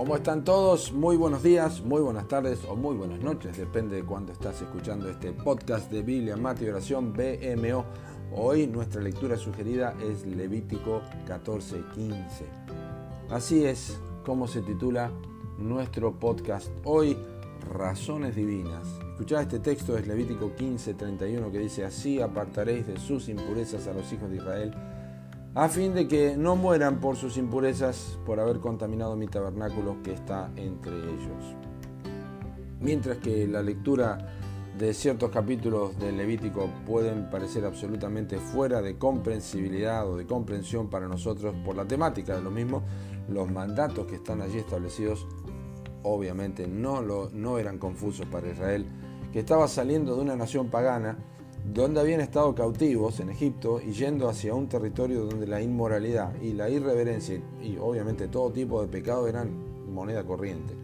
¿Cómo están todos? Muy buenos días, muy buenas tardes o muy buenas noches, depende de cuándo estás escuchando este podcast de Biblia, Mate y Oración BMO. Hoy nuestra lectura sugerida es Levítico 14:15. Así es como se titula nuestro podcast hoy, Razones Divinas. Escuchad este texto es Levítico 15:31 que dice, así apartaréis de sus impurezas a los hijos de Israel a fin de que no mueran por sus impurezas por haber contaminado mi tabernáculo que está entre ellos. Mientras que la lectura de ciertos capítulos del Levítico pueden parecer absolutamente fuera de comprensibilidad o de comprensión para nosotros por la temática de lo mismo, los mandatos que están allí establecidos obviamente no, lo, no eran confusos para Israel, que estaba saliendo de una nación pagana donde habían estado cautivos en Egipto y yendo hacia un territorio donde la inmoralidad y la irreverencia y obviamente todo tipo de pecado eran moneda corriente.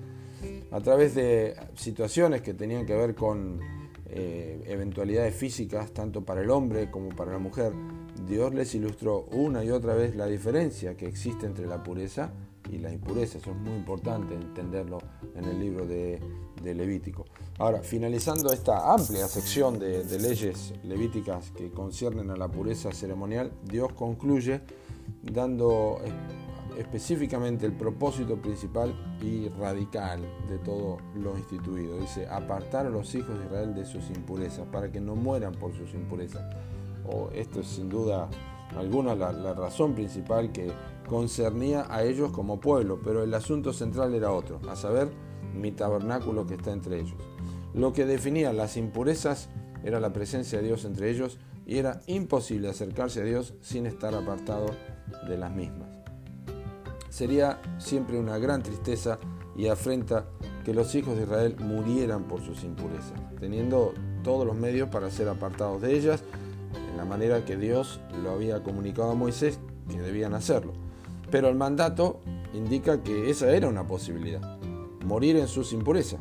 A través de situaciones que tenían que ver con eh, eventualidades físicas, tanto para el hombre como para la mujer, Dios les ilustró una y otra vez la diferencia que existe entre la pureza y la impureza. Eso es muy importante entenderlo en el libro de, Levítico. Ahora, finalizando esta amplia sección de, leyes levíticas que conciernen a la pureza ceremonial, Dios concluye dando específicamente el propósito principal y radical de todo lo instituido. Dice, apartar a los hijos de Israel de sus impurezas, para que no mueran por sus impurezas. O esto es sin duda alguna la razón principal que concernía a ellos como pueblo, pero el asunto central era otro, a saber, mi tabernáculo que está entre ellos. Lo que definía las impurezas era la presencia de Dios entre ellos y era imposible acercarse a Dios sin estar apartado de las mismas. Sería siempre una gran tristeza y afrenta que los hijos de Israel murieran por sus impurezas, teniendo todos los medios para ser apartados de ellas, en la manera que Dios lo había comunicado a Moisés que debían hacerlo. Pero el mandato indica que esa era una posibilidad, morir en sus impurezas.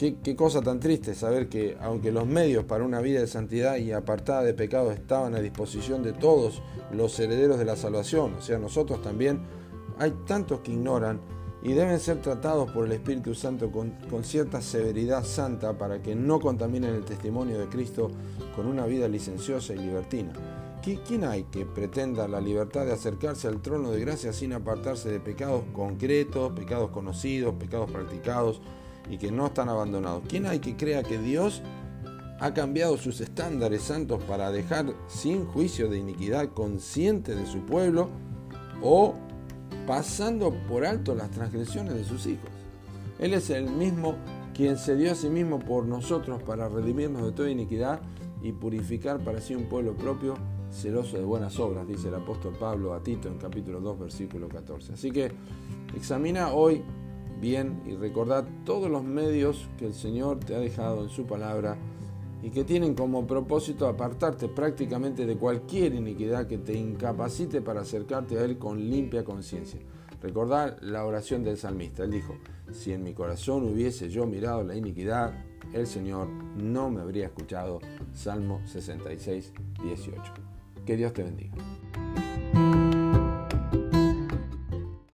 Qué, cosa tan triste saber que aunque los medios para una vida de santidad y apartada de pecado estaban a disposición de todos los herederos de la salvación, o sea, nosotros también, hay tantos que ignoran y deben ser tratados por el Espíritu Santo con, con, cierta severidad santa para que no contaminen el testimonio de Cristo con una vida licenciosa y libertina. ¿Quién hay que pretenda la libertad de acercarse al trono de gracia sin apartarse de pecados concretos, pecados conocidos, pecados practicados y que no están abandonados? ¿Quién hay que crea que Dios ha cambiado sus estándares santos para dejar sin juicio de iniquidad consciente de su pueblo o pasando por alto las transgresiones de sus hijos? Él es el mismo quien se dio a sí mismo por nosotros para redimirnos de toda iniquidad y purificar para sí un pueblo propio celoso de buenas obras, dice el apóstol Pablo a Tito en capítulo 2, versículo 14. Así que examina hoy bien y recordad todos los medios que el Señor te ha dejado en su palabra y que tienen como propósito apartarte prácticamente de cualquier iniquidad que te incapacite para acercarte a Él con limpia conciencia. Recordad la oración del salmista. Él dijo, si en mi corazón hubiese yo mirado la iniquidad, el Señor no me habría escuchado. Salmo 66, 18. Que Dios te bendiga.